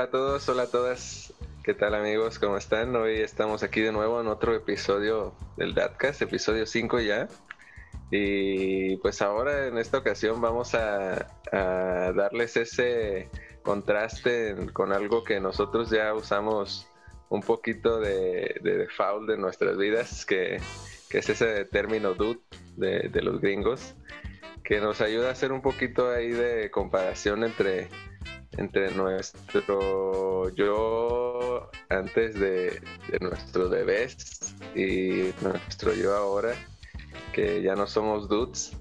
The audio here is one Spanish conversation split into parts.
Hola a todos, hola a todas. ¿Qué tal amigos? ¿Cómo están? Hoy estamos aquí de nuevo en otro episodio del Datcast, episodio 5 ya. Y pues ahora en esta ocasión vamos a, darles ese contraste con algo que nosotros ya usamos un poquito de, de default de nuestras vidas, que, es ese término dude de, de, los gringos, que nos ayuda a hacer un poquito ahí de comparación entre entre nuestro yo antes de, nuestros bebés y nuestro yo ahora, que ya no somos dudes.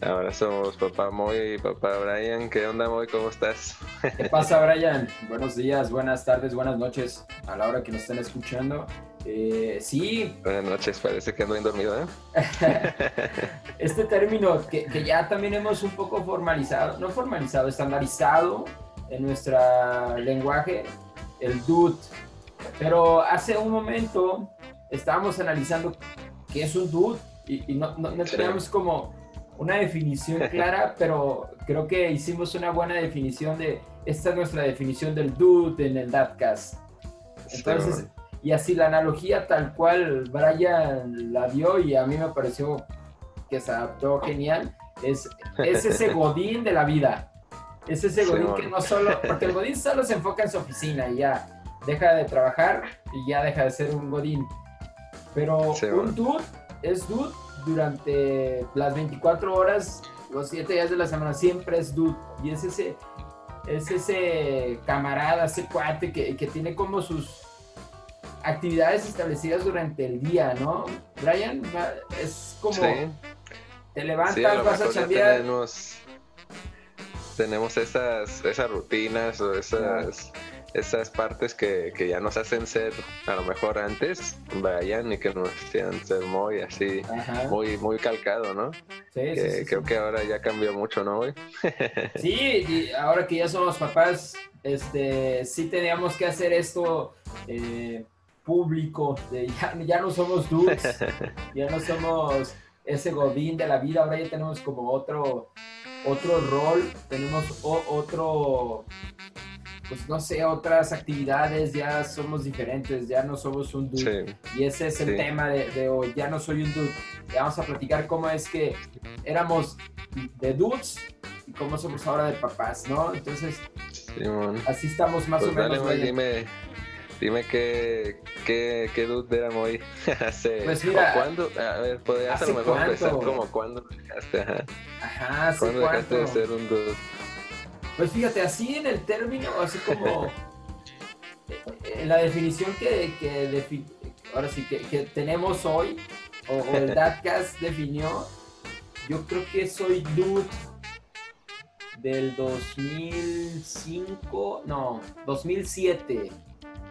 Ahora somos papá Moy y papá Brian. ¿Qué onda, Moy? ¿Cómo estás? ¿Qué pasa, Brian? Buenos días, buenas tardes, buenas noches a la hora que nos estén escuchando. Eh, sí. Buenas noches, parece que ando bien dormido, ¿eh? este término que, ya también hemos un poco formalizado, no formalizado, estandarizado en nuestro lenguaje, el dude. Pero hace un momento estábamos analizando qué es un dude y, no, teníamos como una definición clara, pero creo que hicimos una buena definición de, esta es nuestra definición del dude en el Datcast. Entonces, y así la analogía tal cual Brian la dio y a mí me pareció que se adaptó genial, es, es ese godín de la vida. Es ese godín que no solo, porque el godín solo se enfoca en su oficina y ya deja de trabajar y ya deja de ser un godín. Pero un dude es dude durante las 24 horas, los 7 días de la semana, siempre es dude. Y es ese, es ese camarada, ese cuate que, que tiene como sus actividades establecidas durante el día, ¿no? Brian, es como te levantas, vas a chambear. Tenemos, tenemos esas, esas rutinas o esas, esas partes que, ya nos hacen ser, a lo mejor antes, Brian, y que nos hacían ser muy así, muy, muy calcado, ¿no? Sí, sí, Creo que ahora ya cambió mucho, ¿no? sí, y ahora que ya somos papás, este, sí teníamos que hacer esto. Eh, público, de ya, no somos dudes, ya no somos ese godín de la vida, ahora ya tenemos como otro, otro rol, tenemos otro, pues no sé, otras actividades, ya somos diferentes, ya no somos un dude. Y ese es el tema de, hoy, ya no soy un dude. vamos a platicar cómo es que éramos de dudes y cómo somos ahora de papás, ¿no? Entonces, así estamos más pues o menos. Dime qué, qué, qué dude era muy hace. Pues mira, ¿cuándo? A ver, podrías a lo mejor empezar como cuándo dejaste, ajá. Ajá, ¿Cuándo dejaste de ser un dude? Pues fíjate, así en el término, así como en la definición que, que ahora sí que, que, tenemos hoy, o, o el Datcast definió, yo creo que soy dude del 2005, no, 2007.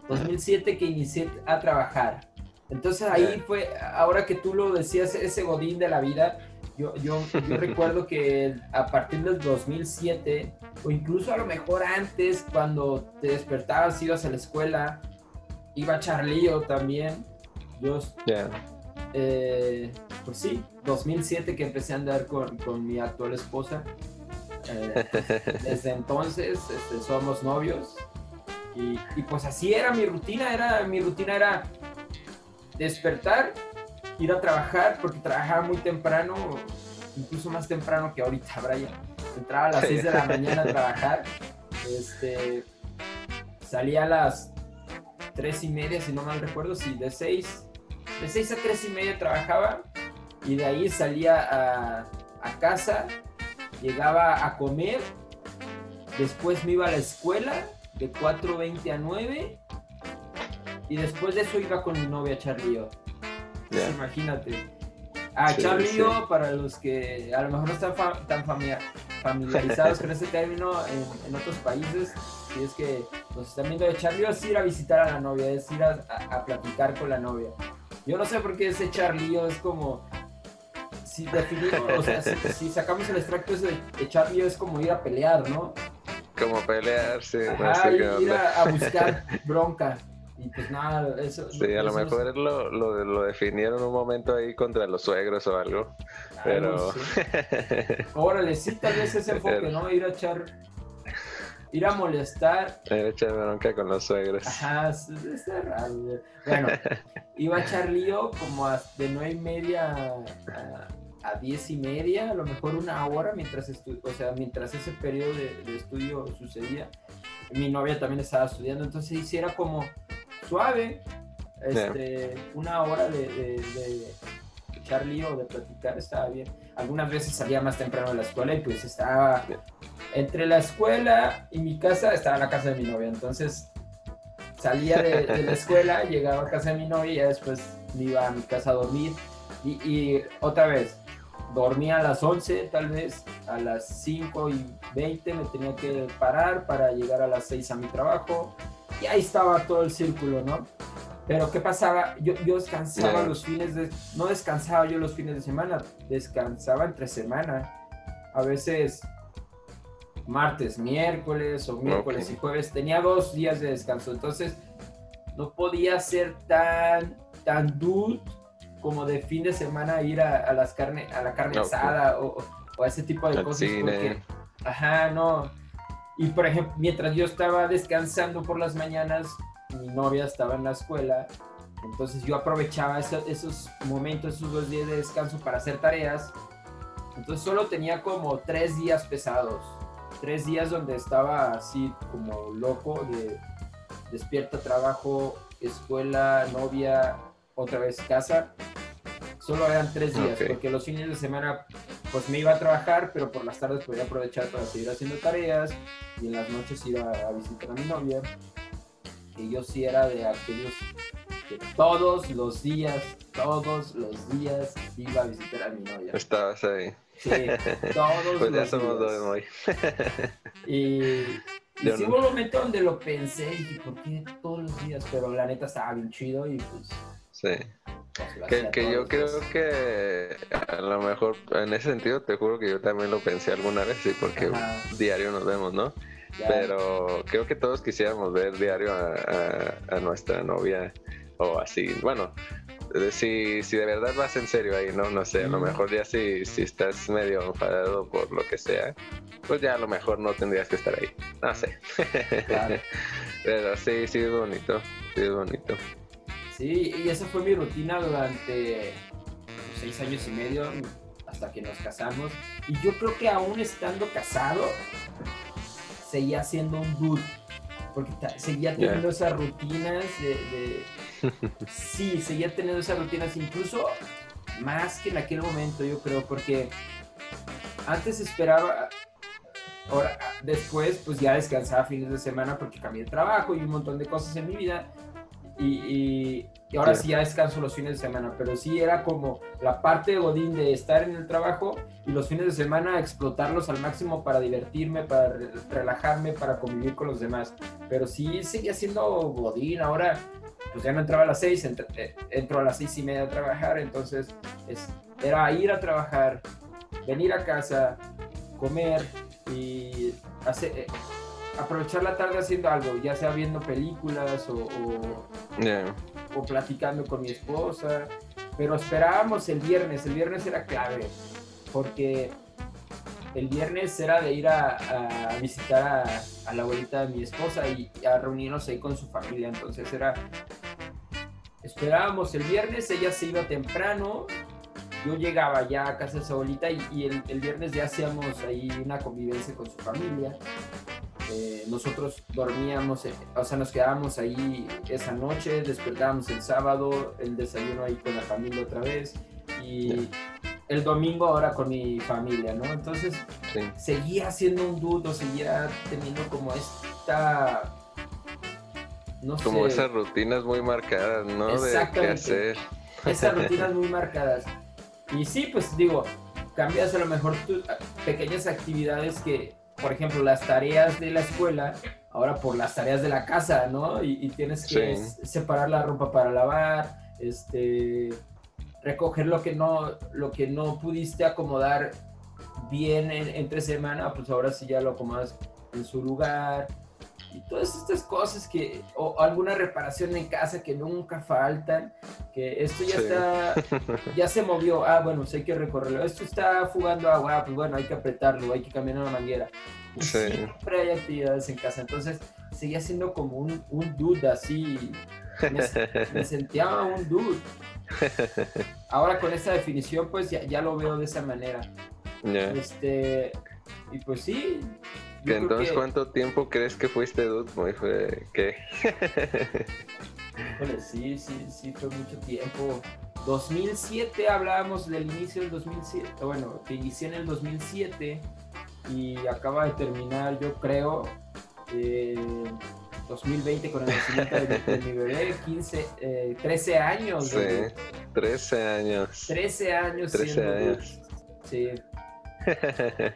2007 que inicié a trabajar. Entonces ahí fue, ahora que tú lo decías, ese godín de la vida, yo, yo, yo recuerdo que a partir del 2007, o incluso a lo mejor antes, cuando te despertabas, ibas a la escuela, iba Charlío también. Yo, eh, pues sí, 2007 que empecé a andar con, con mi actual esposa. Eh, desde entonces este, somos novios y, pues así era mi rutina, era, mi rutina era despertar, ir a trabajar, porque trabajaba muy temprano, incluso más temprano que ahorita, Brian. Entraba a las 6 de la mañana a trabajar, este, salía a las 3 y media, si no mal recuerdo, sí, de 6, de 6 a 3 y media trabajaba y de ahí salía a, a casa, llegaba a comer, después me iba a la escuela de 4.20 a 9 y después de eso iba con mi novia Charlío. Imagínate. Ah, Charlío, para los que a lo mejor no están tan familiarizados con ese término en, otros países, si es que nos están viendo de Charlío, es ir a visitar a la novia, es ir a, platicar con la novia. Yo no sé por qué ese Charlío es como si definimos, o sea, si, sacamos el extracto ese de Charlío es como ir a pelear, ¿no? Como pelearse. Ajá, ir a, buscar bronca. Y pues nada, eso. Sí, a lo mejor lo, lo, lo, definieron un momento ahí contra los suegros o algo. Pero. Órale, sí, tal vez ese enfoque, ¿no? Ir a echar. ir a molestar. Era echar bronca con los suegros. Ajá, está raro. Bueno, iba a echar lío como de nueve y media a, diez y media, a lo mejor una hora mientras o sea, mientras ese periodo de, estudio sucedía. Mi novia también estaba estudiando, entonces hiciera como suave, este, una hora de, de, echar lío, de platicar, estaba bien. Algunas veces salía más temprano de la escuela y pues estaba entre la escuela y mi casa, estaba la casa de mi novia, entonces salía de, la escuela, llegaba a casa de mi novia y ya después me iba a mi casa a dormir. Y, otra vez, dormía a las 11 tal vez, a las 5 y 20 me tenía que parar para llegar a las 6 a mi trabajo. Y ahí estaba todo el círculo, ¿no? Pero ¿qué pasaba? Yo, yo descansaba los fines de... No descansaba yo los fines de semana, descansaba entre semana. A veces martes, miércoles o miércoles y jueves. Tenía dos días de descanso, entonces no podía ser tan, tan duro como de fin de semana ir a, las carne, a la carne asada o, o, a ese tipo de cosas. Porque, ajá, no. Y por ejemplo, mientras yo estaba descansando por las mañanas, mi novia estaba en la escuela, entonces yo aprovechaba esos momentos, esos dos días de descanso para hacer tareas. Entonces solo tenía como tres días pesados tres días donde estaba así como loco de despierta, trabajo, escuela, novia, otra vez casa. Solo eran tres días, porque los fines de semana pues me iba a trabajar, pero por las tardes podía aprovechar para seguir haciendo tareas y en las noches iba a visitar a mi novia. Y yo sí era de aquellos que todos los días, todos los días iba a visitar a mi novia. Estabas ahí. Sí, todos pues ya somos dos hoy. y, y sí hubo un momento donde lo pensé y dije, ¿por qué todos los días? Pero la neta estaba bien chido y pues... Sí. Pues, que, yo creo que a lo mejor en ese sentido te juro que yo también lo pensé alguna vez, sí, porque diario nos vemos, ¿no? Pero creo que todos quisiéramos ver diario a, a nuestra novia o así. Bueno, si, si de verdad vas en serio ahí, ¿no? No sé, a lo mejor ya si, si estás medio enfadado por lo que sea, pues ya a lo mejor no tendrías que estar ahí. No sé. Pero sí, sí es bonito, sí es bonito. Sí, y esa fue mi rutina durante seis años y medio hasta que nos casamos. Y yo creo que aún estando casado, seguía siendo un dude. Porque seguía teniendo esas rutinas de sí, seguía teniendo esas rutinas, incluso más que en aquel momento, yo creo, porque antes esperaba, ahora, después, pues ya descansaba fines de semana porque cambié de trabajo y un montón de cosas en mi vida. Y, ahora sí. ya descanso los fines de semana, pero sí era como la parte de Godín de estar en el trabajo y los fines de semana explotarlos al máximo para divertirme, para relajarme, para convivir con los demás. Pero sí seguía siendo Godín, ahora pues ya no entraba a las seis, eh, entró a las seis y media a trabajar, entonces es, era ir a trabajar, venir a casa, comer y hacer, eh, aprovechar la tarde haciendo algo, ya sea viendo películas o, o, platicando con mi esposa, pero esperábamos el viernes, el viernes era clave, porque el viernes era de ir a, visitar a, la abuelita de mi esposa y a reunirnos ahí con su familia. Entonces era Esperábamos el viernes, ella se iba temprano, yo llegaba ya a casa de su abuelita y, el, viernes ya hacíamos ahí una convivencia con su familia. Eh, nosotros dormíamos, eh, o sea, nos quedábamos ahí esa noche, despertábamos el sábado, el desayuno ahí con la familia otra vez y el domingo ahora con mi familia, ¿no? Entonces seguía siendo un dudo, seguía teniendo como esta como esas rutinas muy marcadas, ¿no? De qué hacer. Esas rutinas muy marcadas. Y sí, pues digo, cambias a lo mejor tus pequeñas actividades que, por ejemplo, las tareas de la escuela, ahora por las tareas de la casa, ¿no? Y, tienes que separar la ropa para lavar, este, recoger lo que no, lo que no pudiste acomodar bien entre semana, pues ahora sí ya lo acomodas en su lugar y todas estas cosas que, o alguna reparación en casa que nunca faltan. que esto ya está, ya se movió, ah, bueno, pues hay que recorrerlo, esto está fugando agua, ah, pues bueno, hay que apretarlo, hay que cambiar una manguera. Siempre hay actividades en casa, entonces seguía siendo como un, un dude así, me, sentía un dude. Ahora con esta definición, pues ya, ya lo veo de esa manera. Este, y pues sí. Entonces, ¿cuánto tiempo crees que fuiste dude? Fue, ¿Qué? sí, sí, sí, fue mucho tiempo. 2007 hablábamos del inicio del 2007, bueno, que inicié en el 2007 y acaba de terminar, yo creo, 2020 con el nacimiento de, mi bebé, 15, 13 años. Sí, 13 años. 13 años. 13 años. Sí.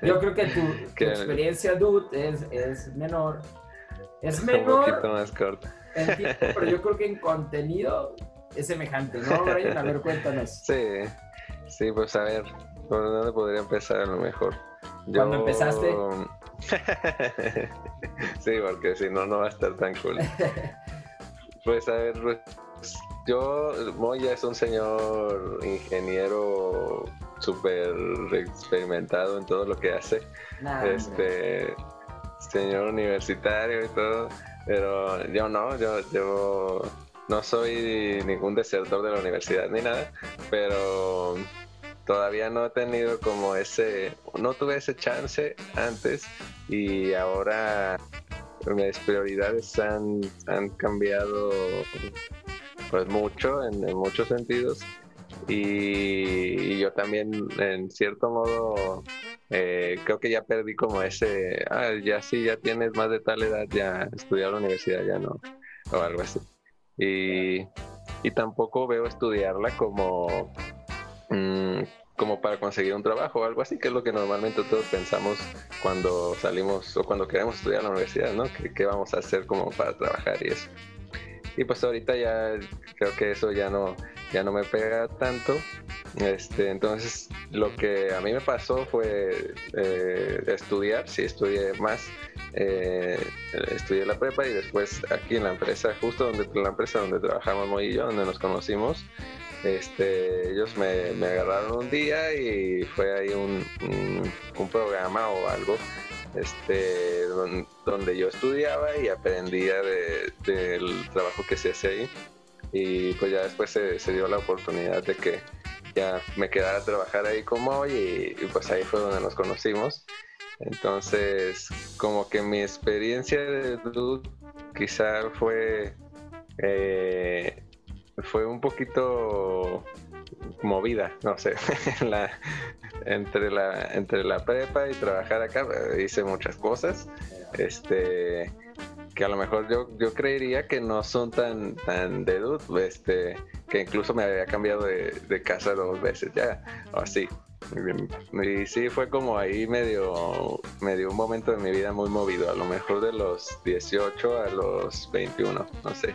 Yo creo que tu, experiencia, dude, es, es menor. Es menor. Un poquito más corta pero yo creo que en contenido es semejante, ¿no, Brian? A ver, cuéntanos. Sí, sí, pues a ver, ¿por dónde podría empezar a lo mejor? ¿Cuándo empezaste? sí, porque si no, no va a estar tan cool. pues a ver, pues, yo, Moya es un señor ingeniero súper experimentado en todo lo que hace. este, señor universitario y todo. Pero yo no, yo, yo no soy ningún desertor de la universidad ni nada, pero todavía no he tenido como ese, no tuve ese chance antes y ahora mis prioridades han, han cambiado pues mucho en, muchos sentidos y, yo también en cierto modo eh, creo que ya perdí como ese, ah, ya sí, ya tienes más de tal edad, ya estudiar la universidad, ya no, o algo así. Y, y tampoco veo estudiarla como, mm, como para conseguir un trabajo o algo así, que es lo que normalmente todos pensamos cuando salimos o cuando queremos estudiar la universidad, ¿no? ¿Qué, vamos a hacer como para trabajar y eso? Y pues ahorita ya creo que eso ya no, ya no me pega tanto. Este, entonces, lo que a mí me pasó fue eh, estudiar, sí, estudié más, eh, estudié la prepa y después aquí en la empresa, justo donde la empresa donde trabajamos Moy y yo, donde nos conocimos, este, ellos me, agarraron un día y fue ahí un, un, programa o algo este, donde yo estudiaba y aprendía del trabajo que se hace ahí y pues ya después se, dio la oportunidad de que ya me quedara a trabajar ahí como hoy y, pues ahí fue donde nos conocimos. Entonces, como que mi experiencia de Dude quizá fue, eh, fue un poquito movida, no sé, la, entre, la, entre la prepa y trabajar acá hice muchas cosas. Este, que a lo mejor yo, yo creería que no son tan, tan de dude, este, que incluso me había cambiado de, casa dos veces ya, o así. Y sí, fue como ahí medio, medio un momento de mi vida muy movido, a lo mejor de los 18 a los 21, no sé,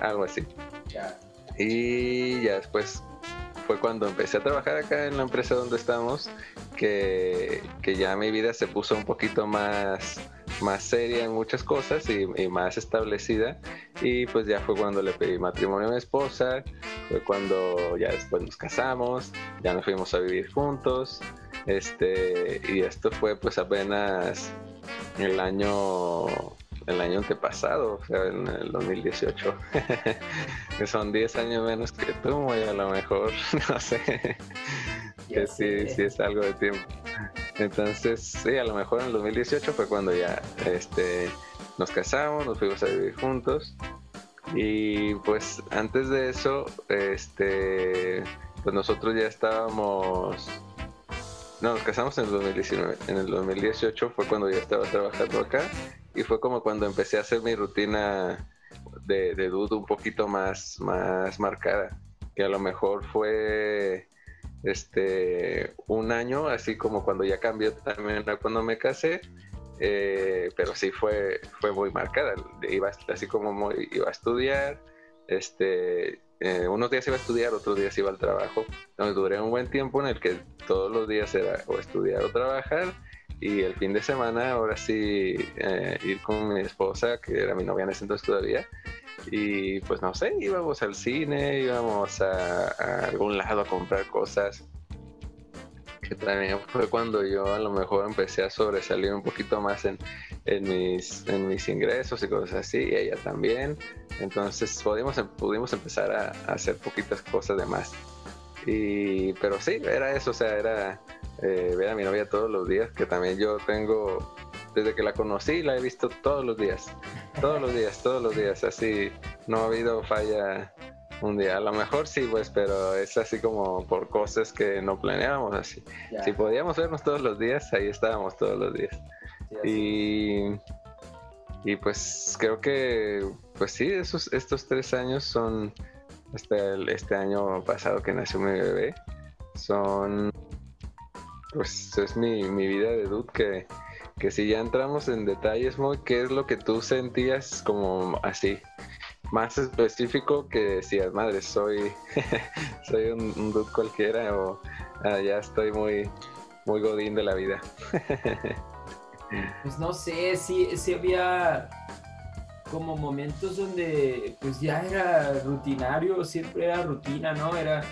algo así. Y ya después fue cuando empecé a trabajar acá en la empresa donde estamos, que, que ya mi vida se puso un poquito más más seria en muchas cosas y, más establecida. Y pues ya fue cuando le pedí matrimonio a mi esposa, fue cuando ya después nos casamos, ya nos fuimos a vivir juntos. Este, y esto fue pues apenas el año el año antepasado, o sea, en el 2018. que son 10 años menos que tú, a lo mejor, no sé, que sí, sí es algo de tiempo. Entonces, sí, a lo mejor en el 2018 fue cuando ya este, nos casamos, nos fuimos a vivir juntos. Y pues antes de eso, este, pues nosotros ya estábamos... No, nos casamos en el 2019. En el 2018 fue cuando ya estaba trabajando acá y fue como cuando empecé a hacer mi rutina de, de dudo un poquito más, más marcada. Que a lo mejor fue este un año, así como cuando ya cambió también cuando me casé, eh, pero sí fue, fue muy marcada. Iba así como iba a estudiar, este, eh, unos días iba a estudiar, otros días iba al trabajo. Entonces duré un buen tiempo en el que todos los días era o estudiar o trabajar. Y el fin de semana, ahora sí, eh, ir con mi esposa, que era mi novia en ese entonces todavía, y pues no sé, íbamos al cine, íbamos a, algún lado a comprar cosas. Que también fue cuando yo a lo mejor empecé a sobresalir un poquito más en, en, mis, en mis ingresos y cosas así, y ella también. Entonces pudimos, em, pudimos empezar a, hacer poquitas cosas de más. Y, pero sí, era eso, o sea, era eh, ver a mi novia todos los días, que también yo tengo desde que la conocí la he visto todos los días, todos los días, todos los días, así no ha habido falla un día. A lo mejor sí, pues, pero es así como por cosas que no planeábamos así. Si podíamos vernos todos los días, ahí estábamos todos los días. y, y pues creo que, pues sí, esos, estos tres años son, este, este año pasado que nació mi bebé, son, pues es mi, mi vida de dude que que si ya entramos en detalles, muy, ¿qué es lo que tú sentías como así? Más específico que decías, madre, soy, soy un, un cualquiera o ah, ya estoy muy, muy godín de la vida. pues no sé, sí, sí había como momentos donde pues ya era rutinario, siempre era rutina, ¿no? Era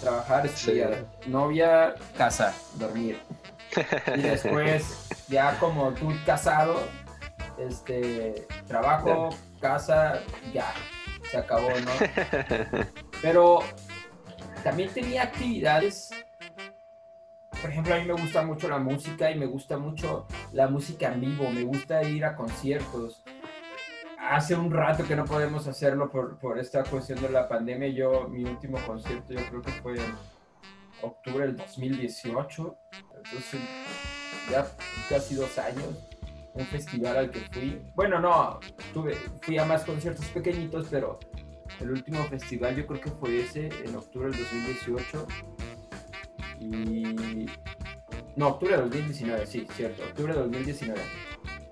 trabajar, estudiar, novia, casa, dormir. Y después, ya como tú casado, este, trabajo, casa, ya, se acabó, ¿no? Pero también tenía actividades. Por ejemplo, a mí me gusta mucho la música y me gusta mucho la música en vivo, me gusta ir a conciertos. Hace un rato que no podemos hacerlo por, por esta cuestión de la pandemia. Yo, mi último concierto, yo creo que fue en octubre del 2018. Entonces, ya casi dos años. Un festival al que fui. Bueno, no, tuve, fui a más conciertos pequeñitos, pero el último festival yo creo que fue ese, en octubre del 2018. Y. No, octubre del 2019, sí, cierto, octubre del 2019.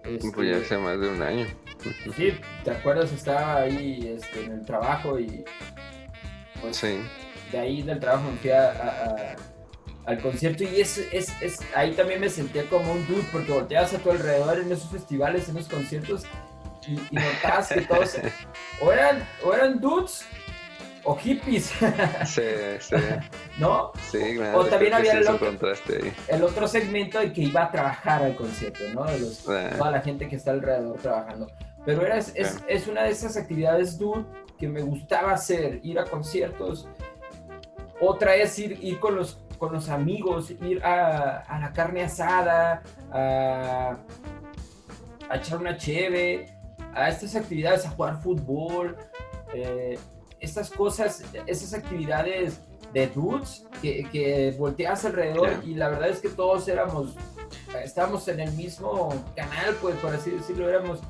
Este, pues ya hace más de un año. Sí, ¿te acuerdas? Estaba ahí este, en el trabajo y. Pues, sí. De ahí del trabajo me fui a al concierto y es, es, es, ahí también me sentía como un dude porque volteabas a tu alrededor en esos festivales, en esos conciertos y, y notabas que todos o eran, o eran dudes o hippies. Sí, sí. ¿No? Sí, O también había el otro, el otro segmento de que iba a trabajar al concierto, ¿no? De los. Toda la gente que está alrededor trabajando. Pero era, es, es, es una de esas actividades, dude, que me gustaba hacer, ir a conciertos. Otra es ir, ir con los con los amigos, ir a, la carne asada, a, echar una cheve, a estas actividades, a jugar fútbol, eh, estas cosas, esas actividades de dudes que, que volteas alrededor y la verdad es que todos éramos, estábamos en el mismo canal, pues por así decirlo, éramos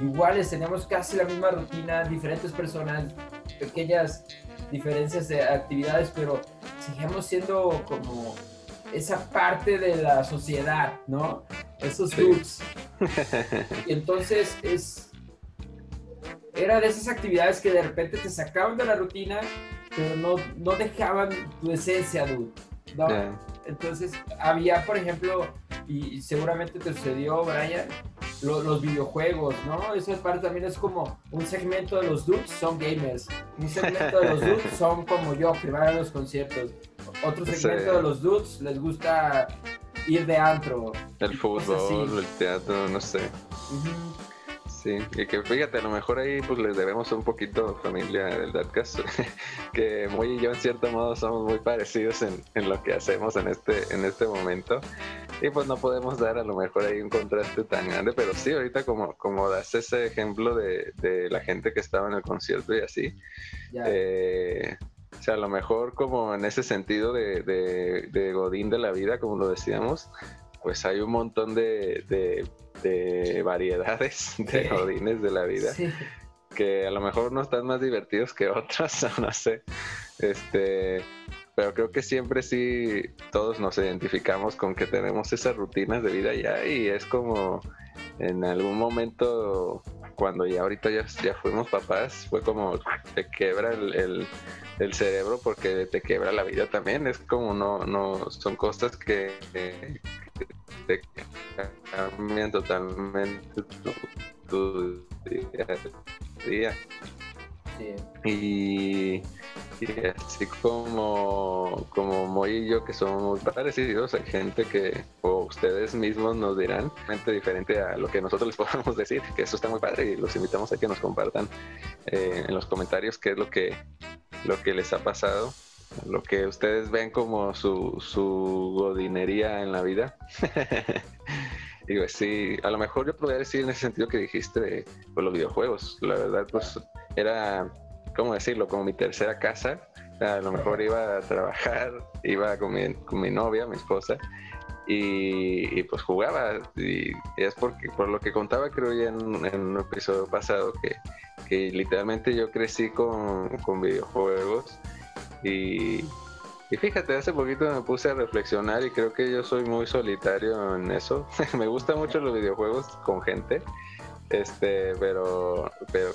iguales, teníamos casi la misma rutina, diferentes personas, pequeñas diferencias de actividades, pero seguimos siendo como esa parte de la sociedad, ¿no? Esos dudes. Y entonces es. Era de esas actividades que de repente te sacaban de la rutina, pero no, no dejaban tu esencia, dude. ¿no? Entonces había, por ejemplo, y seguramente te sucedió, Brian, los videojuegos, ¿no? Esa parte también es como un segmento de los dudes son gamers, un segmento de los dudes son como yo, que van a los conciertos, otro segmento de los dudes les gusta ir de antro. El fútbol, el teatro, no sé. Sí, y que fíjate, a lo mejor ahí pues les debemos un poquito familia del Dadcast, que muy y yo en cierto modo somos muy parecidos en, en, lo que hacemos en este, en este momento. Y pues no podemos dar a lo mejor ahí un contraste tan grande, pero sí, ahorita como, como das ese ejemplo de, de la gente que estaba en el concierto y así. Eh, o sea, a lo mejor como en ese sentido de, de, de Godín de la vida, como lo decíamos, pues hay un montón de, de de variedades de jodines de la vida. Que a lo mejor no están más divertidos que otros, no sé. Este, pero creo que siempre sí todos nos identificamos con que tenemos esas rutinas de vida ya y es como en algún momento cuando ya ahorita ya, ya fuimos papás fue como te quebra el, el, cerebro porque te quebra la vida también es como no no son cosas que, te cambian totalmente tu, día a día. Y, así como, como Moy y yo, que somos parecidos, hay gente que, o ustedes mismos nos dirán, mente diferente a lo que nosotros les podamos decir, que eso está muy padre y los invitamos a que nos compartan eh, en los comentarios qué es lo que, lo que les ha pasado lo que ustedes ven como su, su godinería en la vida. Digo, sí, a lo mejor yo podría decir en ese sentido que dijiste por los videojuegos. La verdad, pues era, ¿cómo decirlo? Como mi tercera casa. A lo mejor iba a trabajar, iba con mi, con mi novia, mi esposa, y, pues jugaba. Y, es porque, por lo que contaba, creo ya en, un episodio pasado, que, que literalmente yo crecí con, con videojuegos y, fíjate, hace poquito me puse a reflexionar y creo que yo soy muy solitario en eso. me gustan mucho los videojuegos con gente, este, pero, pero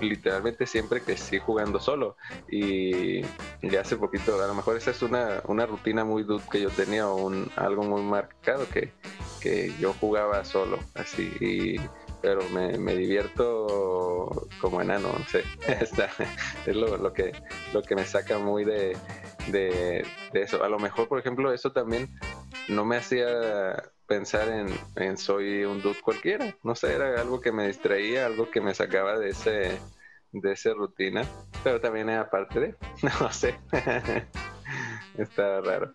literalmente siempre que sí jugando solo. Y, ya hace poquito, a lo mejor esa es una, una rutina muy dud que yo tenía, un, algo muy marcado que, que yo jugaba solo, así. Y, pero me, me divierto como enano, no sé. es lo, lo, que, lo que me saca muy de, de, eso. A lo mejor, por ejemplo, eso también no me hacía pensar en, soy un dude cualquiera. No sé, era algo que me distraía, algo que me sacaba de ese de esa rutina, pero también era parte de, no sé, está raro.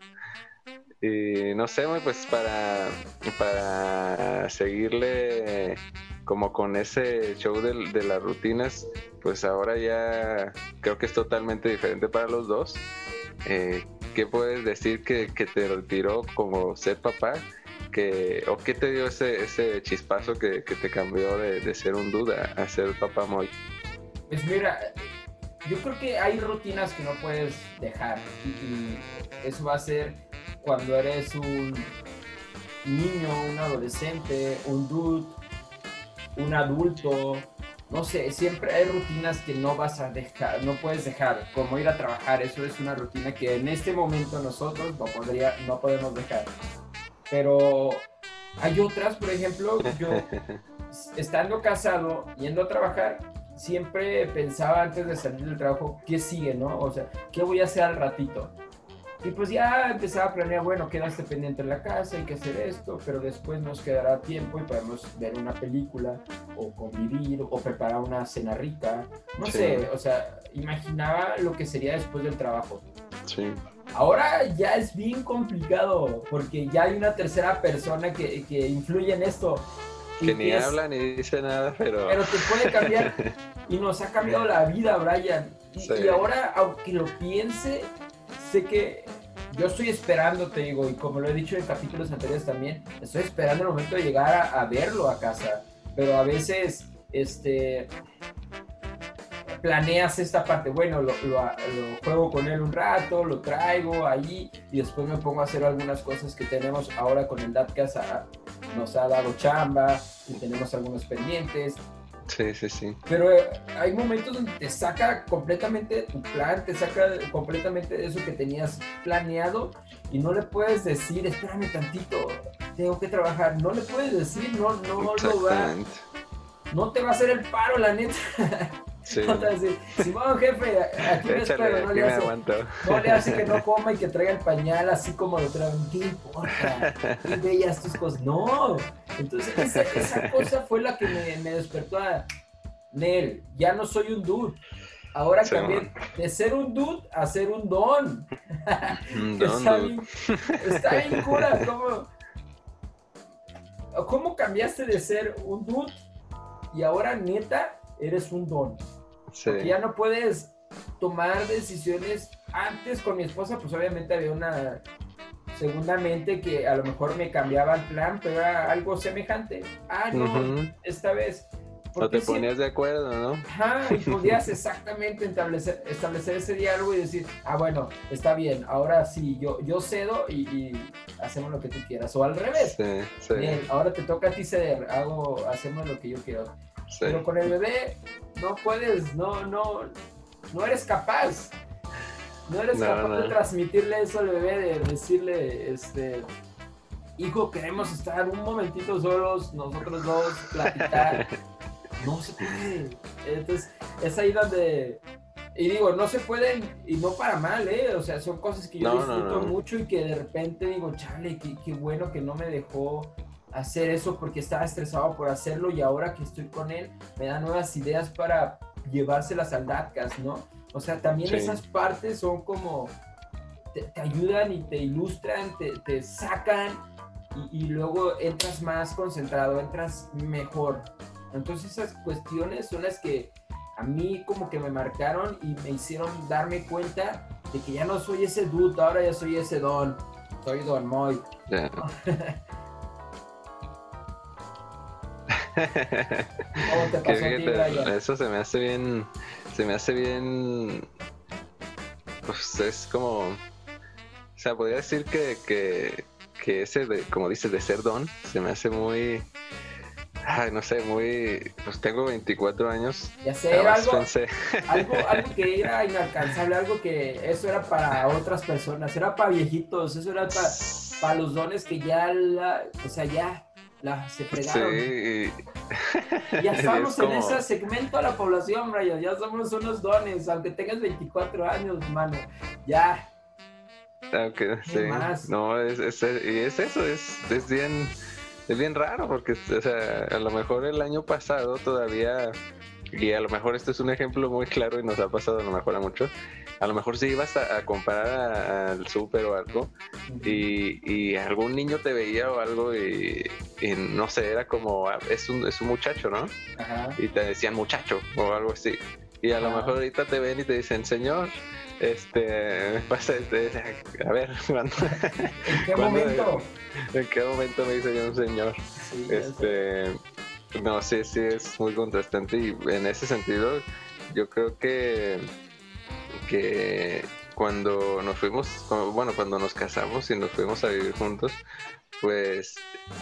Y no sé, pues para, para seguirle como con ese show de, de, las rutinas, pues ahora ya creo que es totalmente diferente para los dos. Eh, ¿Qué puedes decir que, que, te retiró como ser papá? Que, ¿O qué te dio ese, ese chispazo que, que te cambió de, de, ser un duda a ser papá muy? Pues mira, yo creo que hay rutinas que no puedes dejar y eso va a ser cuando eres un niño, un adolescente, un dude un adulto, no sé, siempre hay rutinas que no vas a dejar, no puedes dejar, como ir a trabajar, eso es una rutina que en este momento nosotros no, podría, no podemos dejar. Pero hay otras, por ejemplo, yo estando casado, yendo a trabajar, siempre pensaba antes de salir del trabajo, ¿qué sigue, no? O sea, ¿qué voy a hacer al ratito? Y pues ya empezaba a planear, bueno, quedaste pendiente en la casa, hay que hacer esto, pero después nos quedará tiempo y podemos ver una película o convivir o preparar una cena rica. No sé, o sea, imaginaba lo que sería después del trabajo. Sí. Ahora ya es bien complicado porque ya hay una tercera persona que, que influye en esto. Que ni habla ni dice nada, pero... Pero te puede cambiar. y nos ha cambiado la vida, Brian. y ahora, aunque lo piense, sé que yo estoy esperando, te digo, y como lo he dicho en capítulos anteriores también, estoy esperando el momento de llegar a, verlo a casa, pero a veces, este, planeas esta parte, bueno, lo, juego con él un rato, lo traigo ahí y después me pongo a hacer algunas cosas que tenemos ahora con el DATCAS, nos ha dado chamba y tenemos algunos pendientes Sí, sí, sí. Pero eh, hay momentos donde te saca completamente tu plan, te saca completamente de eso que tenías planeado y no le puedes decir, espérame tantito, tengo que trabajar. No le puedes decir, no, no lo va. No te va a hacer el paro, la neta. Sí. Simón, jefe, aquí me espero, no le, hace, no le hace que no coma y que traiga el pañal así como lo traen. ¿Qué importa? ¿Qué bellas tus cosas? No. Entonces, esa, esa, cosa fue la que me, me despertó a Nel. Ya no soy un dude. Ahora cambié de ser un dude a ser un don. está, Bien, está bien cura. ¿Cómo, ¿Cómo cambiaste de ser un dude y ahora neta eres un don? Porque ya no puedes tomar decisiones. Antes con mi esposa, pues obviamente había una segundamente que a lo mejor me cambiaba el plan, pero era algo semejante. Ah, no, esta vez. O te ponías de acuerdo, ¿no? Ajá, y podías exactamente establecer, establecer ese diálogo y decir, ah, bueno, está bien, ahora sí, yo, yo cedo y, hacemos lo que tú quieras. O al revés. Sí, sí. Bien, ahora te toca a ti ceder, hago, hacemos lo que yo quiero. Pero con el bebé no puedes, no, no, no eres capaz. No eres capaz de transmitirle eso al bebé, de decirle, este, hijo, queremos estar un momentito solos, nosotros dos, platicar. no se puede. Entonces, es ahí donde y digo, no se pueden, y no para mal, ¿eh? O sea, son cosas que yo disfruto mucho y que de repente digo, chale, qué, qué, bueno que no me dejó hacer eso porque estaba estresado por hacerlo y ahora que estoy con él me da nuevas ideas para llevárselas al DATCAS, ¿no? O sea, también esas partes son como, te, ayudan y te ilustran, te, te sacan y, y luego entras más concentrado, entras mejor. Entonces esas cuestiones son las que a mí como que me marcaron y me hicieron darme cuenta de que ya no soy ese dude, ahora ya soy ese don. Soy Don Moy. ¿Cómo te pasó a Eso se me hace bien, se me hace bien, pues es como, o sea, podría decir que, que, que ese, de, como dices, de ser don, se me hace muy, Ay, no sé, muy. Pues tengo 24 años. Ya sé, era algo, algo, algo, que era inalcanzable, algo que eso era para otras personas, era para viejitos, eso era para, para los dones que ya, la, o sea, ya la, se fregaron. Sí. Ya estamos en ese segmento de la población, Brian, ya somos unos dones, aunque tengas 24 años, mano, ya. Aunque, sí. Más? No, es, es, y es eso, es, es bien es bien raro porque, o sea, a lo mejor el año pasado todavía, y a lo mejor este es un ejemplo muy claro y nos ha pasado a lo mejor a muchos, a lo mejor si ibas a, comparar al súper o algo y, algún niño te veía o algo y, no sé, era como, ah, es un, es un muchacho, ¿no? Y te decían muchacho o algo así. Y a lo mejor ahorita te ven y te dicen, señor, este, pasa, este, a ver, ¿En qué momento? ¿En qué momento me dice yo un señor? este, no, sí, sí, es muy contrastante y en ese sentido yo creo que, que cuando nos fuimos, bueno, cuando nos casamos y nos fuimos a vivir juntos, pues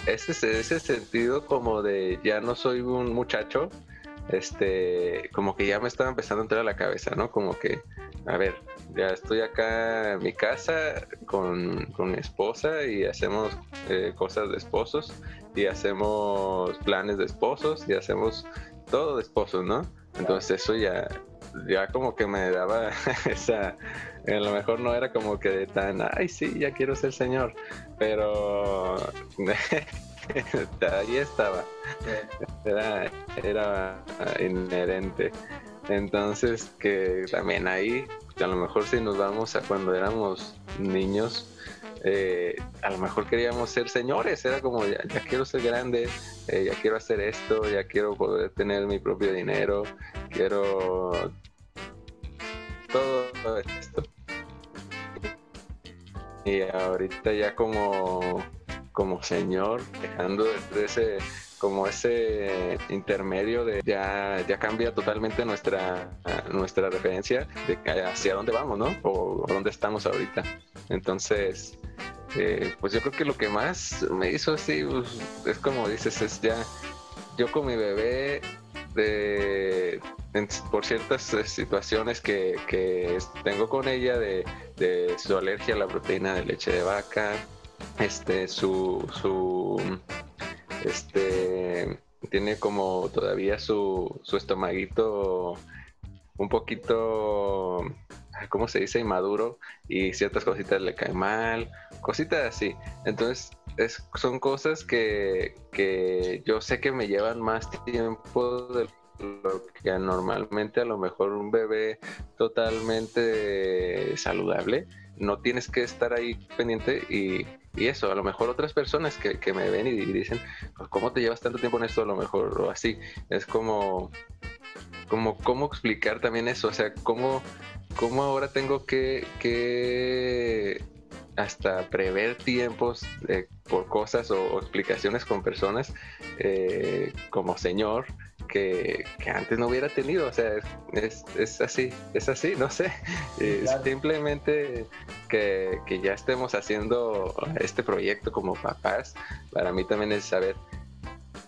ese, ese sentido como de ya no soy un muchacho, este, como que ya me estaba empezando a entrar a la cabeza, ¿no? Como que, a ver, ya estoy acá en mi casa con, mi esposa y hacemos eh, cosas de esposos y hacemos planes de esposos y hacemos todo de esposos, ¿no? Entonces eso ya, ya como que me daba esa, a lo mejor no era como que tan, ay sí, ya quiero ser señor, pero ahí estaba. Era, era inherente. Entonces, que también ahí, a lo mejor si nos vamos a cuando éramos niños, eh, a lo mejor queríamos ser señores, era como ya, quiero ser grande, eh, ya quiero hacer esto, ya quiero poder tener mi propio dinero, quiero todo esto. Y ahorita ya como como señor, dejando de ese como ese intermedio de ya, ya cambia totalmente nuestra, nuestra referencia de hacia dónde vamos, ¿no? O, dónde estamos ahorita. Entonces, eh, pues yo creo que lo que más me hizo así, pues, es como dices, es ya, yo con mi bebé, de, por ciertas eh, situaciones que, que tengo con ella, de, su alergia a la proteína de leche de vaca, este, su, su, este, tiene como todavía su, su estomaguito un poquito, ¿cómo se dice? Inmaduro y ciertas cositas le caen mal, cositas así. Entonces, es, son cosas que, que yo sé que me llevan más tiempo de lo que normalmente a lo mejor un bebé totalmente saludable no tienes que estar ahí pendiente y, eso, a lo mejor otras personas que, me ven y, dicen, pues, ¿cómo te llevas tanto tiempo en esto? A lo mejor, o así, es como, como, ¿cómo explicar también eso? O sea, ¿cómo, cómo ahora tengo que, que hasta prever tiempos por cosas o, explicaciones con personas eh, como señor? que, antes no hubiera tenido. O sea, es, es así, es así, no sé. Simplemente que, ya estemos haciendo este proyecto como papás, para mí también es saber.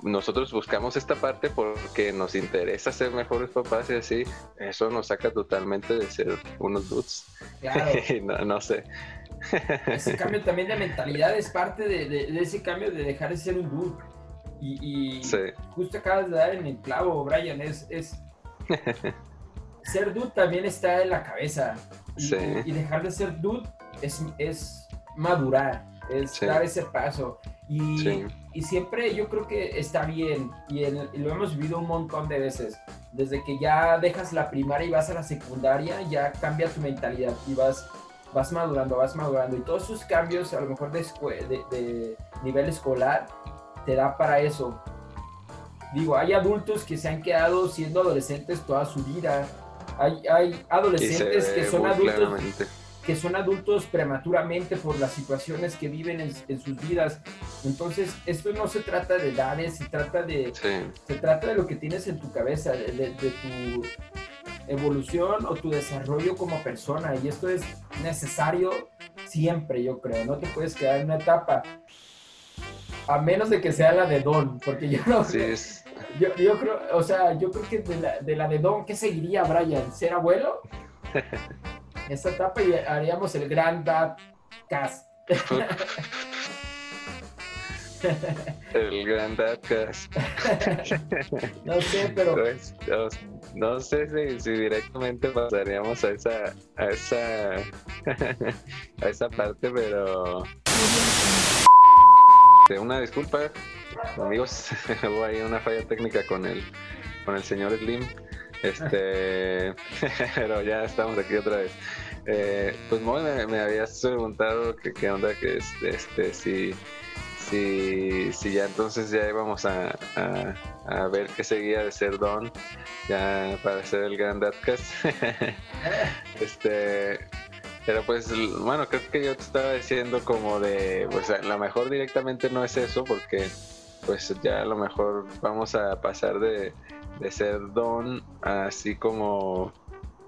Nosotros buscamos esta parte porque nos interesa ser mejores papás y así, eso nos saca totalmente de ser unos dudes. no, sé. Ese cambio también de mentalidad es parte de, de ese cambio de dejar de ser un dude y, justo acabas de dar en el clavo, Brian, es, es ser dude también está en la cabeza. Y, dejar de ser dude es, es madurar, es dar ese paso. Y, y, siempre yo creo que está bien, y, lo hemos vivido un montón de veces. Desde que ya dejas la primaria y vas a la secundaria, ya cambia tu mentalidad y vas, vas madurando, vas madurando. Y todos esos cambios, a lo mejor de, de, de nivel escolar, te da para eso. Digo, hay adultos que se han quedado siendo adolescentes toda su vida hay, hay adolescentes que son adultos que son adultos prematuramente por las situaciones que viven en, sus vidas. Entonces, esto no se trata de edades, se trata de, se trata de lo que tienes en tu cabeza, de, tu evolución o tu desarrollo como persona. Y esto es necesario siempre, yo creo. No te puedes quedar en una etapa, a menos de que sea la de Don, porque yo no... Sí, es yo, yo, creo, o sea, yo creo que de la de, la de Don, ¿qué seguiría Brian? ¿Ser abuelo? Esa etapa y haríamos el Grand Dad Cast. el Grand Dad Cast. no sé, pero... Pues, no, sé si, directamente pasaríamos a esa, a esa, a esa parte, pero... Una disculpa, amigos, hubo ahí una falla técnica con el, con el señor Slim. Este, pero ya estamos aquí otra vez. Eh, pues me, me, habías preguntado que qué onda, que este, este si, si, si ya entonces ya íbamos a, a, ver qué seguía de ser Don, ya para ser el gran Dadcast. este, pero pues, bueno, creo que yo te estaba diciendo como de, pues a lo mejor directamente no es eso, porque pues ya a lo mejor vamos a pasar de, ser don así como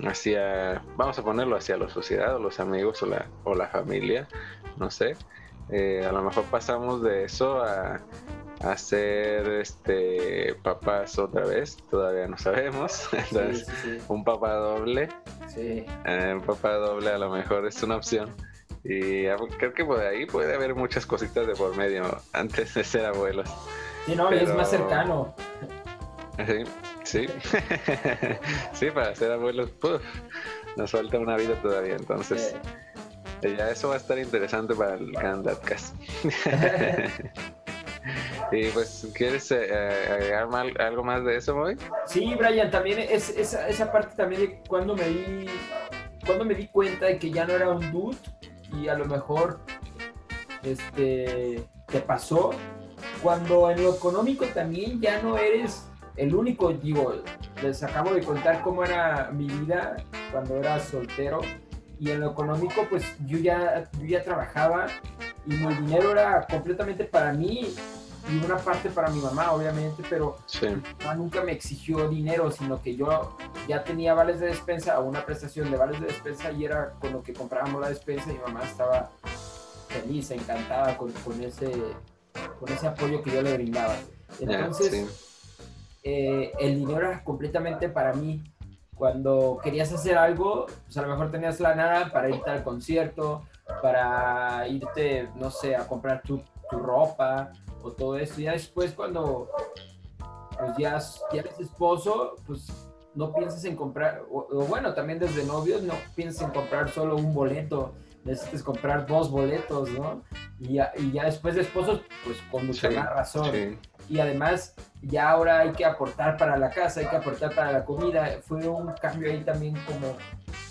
hacia, vamos a ponerlo hacia la sociedad o los amigos o la, o la familia, no sé. Eh, a lo mejor pasamos de eso a, a ser este papás otra vez, todavía no sabemos. Entonces, un papá doble. Sí. Eh, un papá doble a lo mejor es una opción. Y creo que por ahí puede haber muchas cositas de por medio antes de ser abuelos. Sí, no, es más cercano. Sí, sí. sí, para ser abuelos, nos falta una vida todavía, entonces ya eso va a estar interesante para el Cast. y pues, ¿quieres eh, agregar algo más de eso, Moy? Sí, Brian, también es, esa, esa parte también de cuando me di cuando me di cuenta de que ya no era un dude y a lo mejor este, te pasó cuando en lo económico también ya no eres el único, digo, les acabo de contar cómo era mi vida cuando era soltero y en lo económico pues yo ya, yo ya trabajaba y mi dinero era completamente para mí y una parte para mi mamá, obviamente, pero nunca me exigió dinero, sino que yo ya tenía vales de despensa o una prestación de vales de despensa y era con lo que comprábamos la despensa y mi mamá estaba feliz, encantada con, con ese, con ese apoyo que yo le brindaba. Entonces, eh, el dinero era completamente para mí. Cuando querías hacer algo, pues a lo mejor tenías la nada para irte al concierto, para irte, no sé, a comprar tu, tu ropa o todo eso. Ya después cuando pues ya, ya eres esposo, pues no piensas en comprar, o, bueno, también desde novios no piensas en comprar solo un boleto, necesitas comprar dos boletos, ¿no? Y ya, y ya después de esposos, pues con mucha más razón. Y además, ya ahora hay que aportar para la casa, hay que aportar para la comida. Fue un cambio ahí también como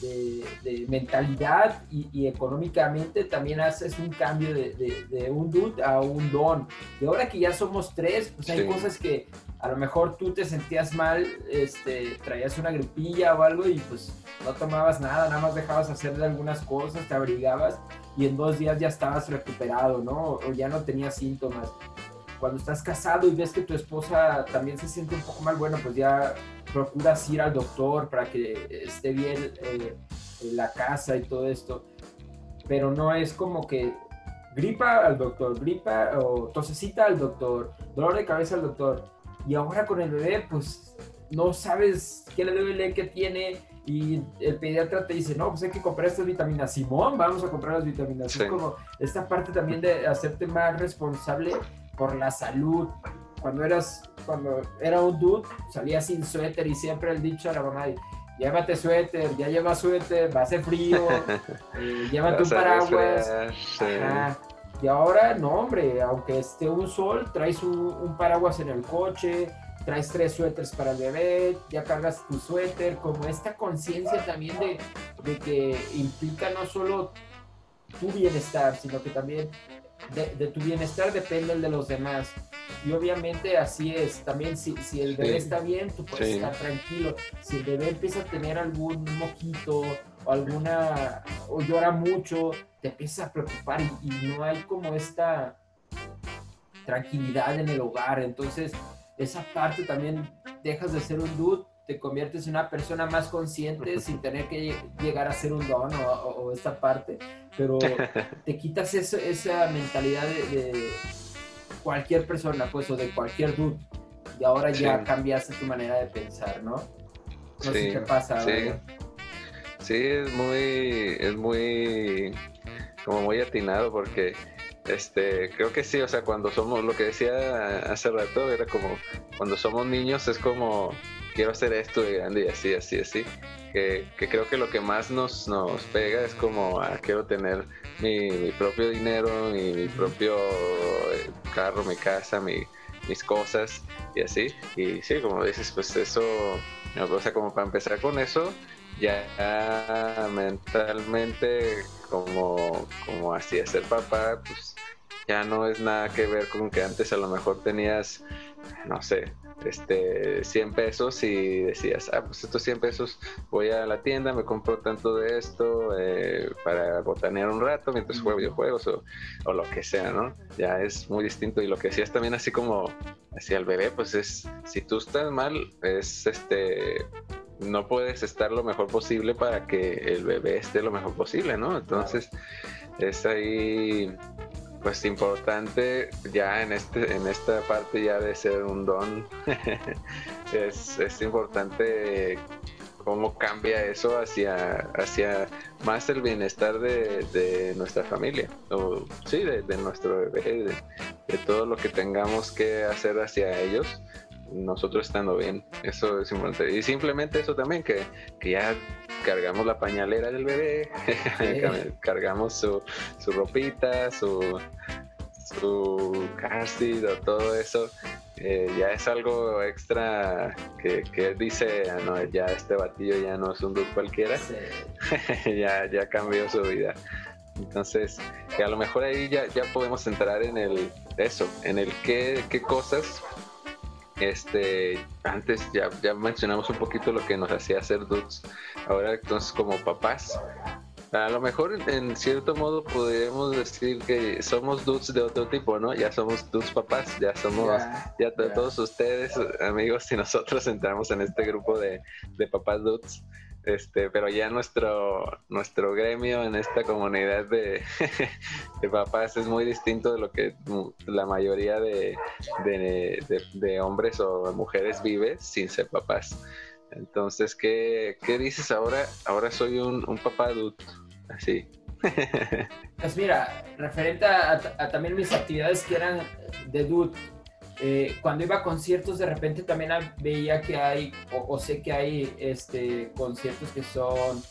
de, mentalidad y, económicamente también haces un cambio de, de, un dude a un don. Y ahora que ya somos tres, pues hay cosas que a lo mejor tú te sentías mal, este, traías una gripilla o algo y pues no tomabas nada, nada más dejabas hacer algunas cosas, te abrigabas y en dos días ya estabas recuperado, ¿no? O ya no tenías síntomas. Cuando estás casado y ves que tu esposa también se siente un poco mal, bueno, pues ya procuras ir al doctor para que esté bien eh, la casa y todo esto. Pero no es como que gripa al doctor, gripa o tosecita al doctor, dolor de cabeza al doctor. Y ahora con el bebé, pues no sabes qué le duele, qué tiene. Y el pediatra te dice, no, pues hay que comprar estas vitaminas. Simón, vamos a comprar las vitaminas. Es como esta parte también de hacerte más responsable por la salud. Cuando eras, cuando era un dude, salía sin suéter y siempre el dicho a la mamá, llévate suéter, ya lleva suéter, va a hacer frío, eh, llévate un paraguas. Y ahora, no, hombre, aunque esté un sol, traes un, paraguas en el coche, traes tres suéteres para el bebé, ya cargas tu suéter, como esta conciencia también de, de, que implica no solo tu bienestar, sino que también de, tu bienestar depende el de los demás. Y obviamente así es. También si, si el bebé está bien, tú puedes estar tranquilo. Si el bebé empieza a tener algún moquito o alguna, o llora mucho, te empiezas a preocupar y, y no hay como esta tranquilidad en el hogar. Entonces, esa parte también dejas de ser un dude te conviertes en una persona más consciente sin tener que llegar a ser un don o, esta parte, pero te quitas esa mentalidad de, cualquier persona, pues, o de cualquier dude, y ahora ya cambiaste tu manera de pensar, ¿no? No sé qué pasa. Sí. sí, es muy, es muy, como muy atinado porque este, creo que sí, o sea, cuando somos, lo que decía hace rato, era como, cuando somos niños es como, quiero hacer esto de grande y así, así, así. Que, creo que lo que más nos, nos pega es como, ah, quiero tener mi, propio dinero, mi, propio eh, carro, mi casa, mis cosas y así. Y sí, como dices, pues eso, o sea, como para empezar con eso, ya mentalmente como, como así ser papá, pues ya no es nada que ver con que antes a lo mejor tenías, no sé, este 100 pesos y decías, ah, pues estos 100 pesos voy a la tienda, me compro tanto de esto eh, para botanear un rato mientras juego videojuegos o, o, lo que sea, ¿no? Ya es muy distinto y lo que decías también así como hacia el bebé, pues es, si tú estás mal, es este, no puedes estar lo mejor posible para que el bebé esté lo mejor posible, ¿no? Entonces es ahí pues importante ya en este en esta parte ya de ser un don es, es, importante cómo cambia eso hacia hacia más el bienestar de, nuestra familia o sí de, nuestro bebé de, de, todo lo que tengamos que hacer hacia ellos nosotros estando bien eso es importante y simplemente eso también que, que ya cargamos la pañalera del bebé, cargamos su, su ropita, su, su car o todo eso. Eh, ya es algo extra que, que dice, ah, no, ya este batillo ya no es un dude cualquiera, ya, ya cambió su vida. Entonces, que a lo mejor ahí ya, ya podemos entrar en el eso, en el qué, qué cosas este, antes ya, ya mencionamos un poquito lo que nos hacía ser dudes. Ahora entonces como papás, a lo mejor en cierto modo podríamos decir que somos dudes de otro tipo, ¿no? Ya somos dudes papás, ya somos, ya todos ustedes, amigos y nosotros entramos en este grupo de, de papás dudes. Este, pero ya nuestro, nuestro gremio en esta comunidad de, papás es muy distinto de lo que la mayoría de, hombres o mujeres vive sin ser papás. Entonces, ¿qué, dices ahora? Ahora soy un, papá adulto, así. Pues mira, referente a, también mis actividades que eran de dude, eh, cuando iba a conciertos de repente también veía que hay, o, sé que hay este, conciertos que son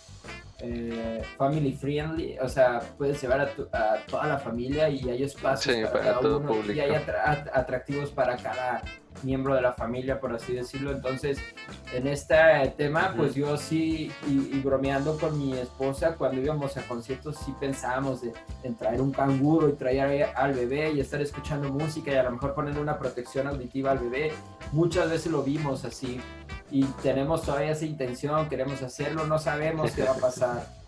eh, family friendly, o sea, puedes llevar a, toda la familia y hay espacios para, cada uno y hay atractivos para cada miembro de la familia, por así decirlo. Entonces, en este tema, pues yo sí, y, bromeando con mi esposa, cuando íbamos a conciertos, sí pensábamos de, en traer un canguro y traer al bebé y estar escuchando música y a lo mejor poner una protección auditiva al bebé. Muchas veces lo vimos así y tenemos todavía esa intención, queremos hacerlo, no sabemos qué va a pasar.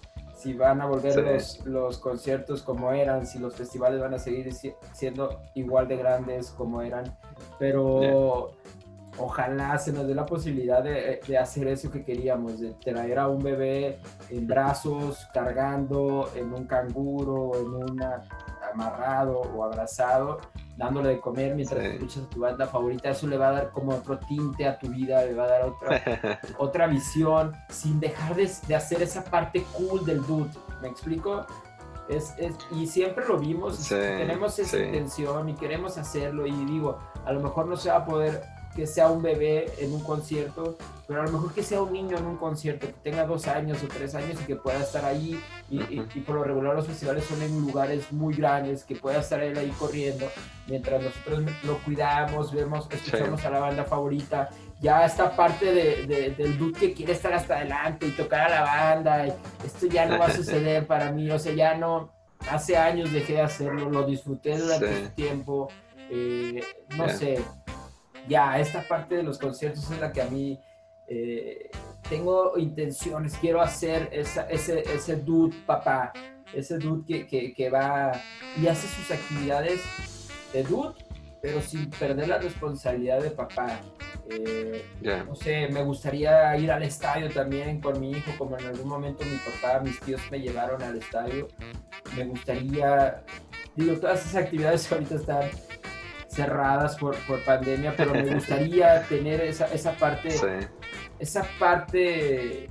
si van a volver los, los, conciertos como eran, si los festivales van a seguir siendo igual de grandes como eran. Pero ojalá se nos dé la posibilidad de, de, hacer eso que queríamos, de traer a un bebé en brazos, cargando en un canguro, en un amarrado o abrazado, dándole de comer mientras escuchas a tu banda favorita, eso le va a dar como otro tinte a tu vida, le va a dar otra, otra visión, sin dejar de, de hacer esa parte cool del dude, ¿me explico? Es, es, y siempre lo vimos, tenemos esa intención y queremos hacerlo y digo, a lo mejor no se va a poder que sea un bebé en un concierto, pero a lo mejor que sea un niño en un concierto, que tenga dos años o tres años y que pueda estar ahí. Y, por lo regular los festivales son en lugares muy grandes, que pueda estar él ahí corriendo, mientras nosotros lo cuidamos, vemos, escuchamos a la banda favorita. Ya esta parte de, del dude que quiere estar hasta adelante y tocar a la banda, esto ya no va a suceder para mí, o sea, ya no, hace años dejé de hacerlo, lo disfruté durante sí. tiempo, eh, no sé, ya esta parte de los conciertos es la que a mí eh, tengo intenciones, quiero hacer ese, ese dude papá, ese dude que, que, va y hace sus actividades de dude, pero sin perder la responsabilidad de papá. Eh, no sé, me gustaría ir al estadio también con mi hijo, como en algún momento mi papá, mis tíos me llevaron al estadio. Me gustaría, digo, todas esas actividades ahorita están cerradas por, por pandemia, pero me gustaría tener esa, esa parte, esa parte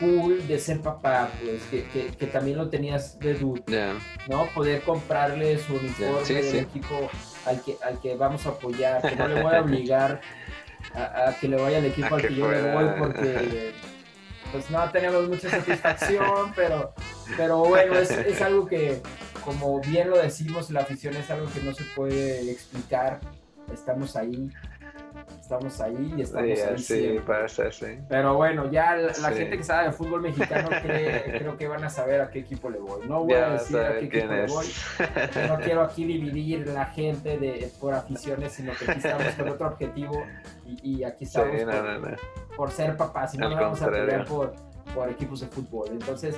cool de ser papá, pues, que, que, también lo tenías de dude, ¿no? Poder comprarle su uniforme del equipo al que, al que vamos a apoyar, que no le voy a obligar a, que le vaya al equipo al que, yo le voy porque pues no tenemos mucha satisfacción, pero, pero bueno, es, es algo que, como bien lo decimos, la afición es algo que no se puede explicar. Estamos ahí, estamos ahí y estamos ahí. Sí, pasa, sí. Pero bueno, ya la, gente que sabe de fútbol mexicano creo que van a saber a qué equipo le voy. No voy a decir a qué equipo le voy. No quiero aquí dividir la gente de, por aficiones, sino que aquí estamos con otro objetivo y, aquí estamos por, ser papás y no vamos a pelear por, por equipos de fútbol. Entonces,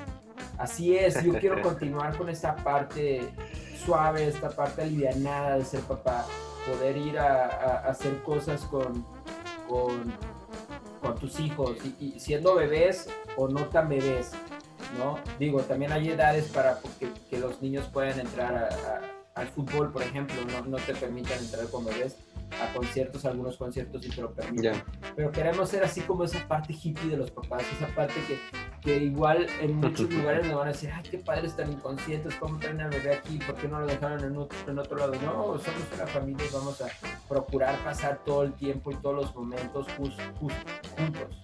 Así es, yo quiero continuar con esta parte suave, esta parte alivianada de ser papá, poder ir a, hacer cosas con, con, tus hijos, y, siendo bebés o no tan bebés, ¿no? Digo, también hay edades para que, los niños puedan entrar al fútbol, por ejemplo, no, no te permitan entrar con bebés, a conciertos, algunos conciertos y te lo permiten. Pero queremos ser así como esa parte hippie de los papás, esa parte que, que igual en muchos lugares nos van a decir, ay, qué padres tan inconscientes, ¿cómo traen al bebé aquí? ¿Por qué no lo dejaron en otro, en otro lado? No, somos una familia y vamos a procurar pasar todo el tiempo y todos los momentos juntos.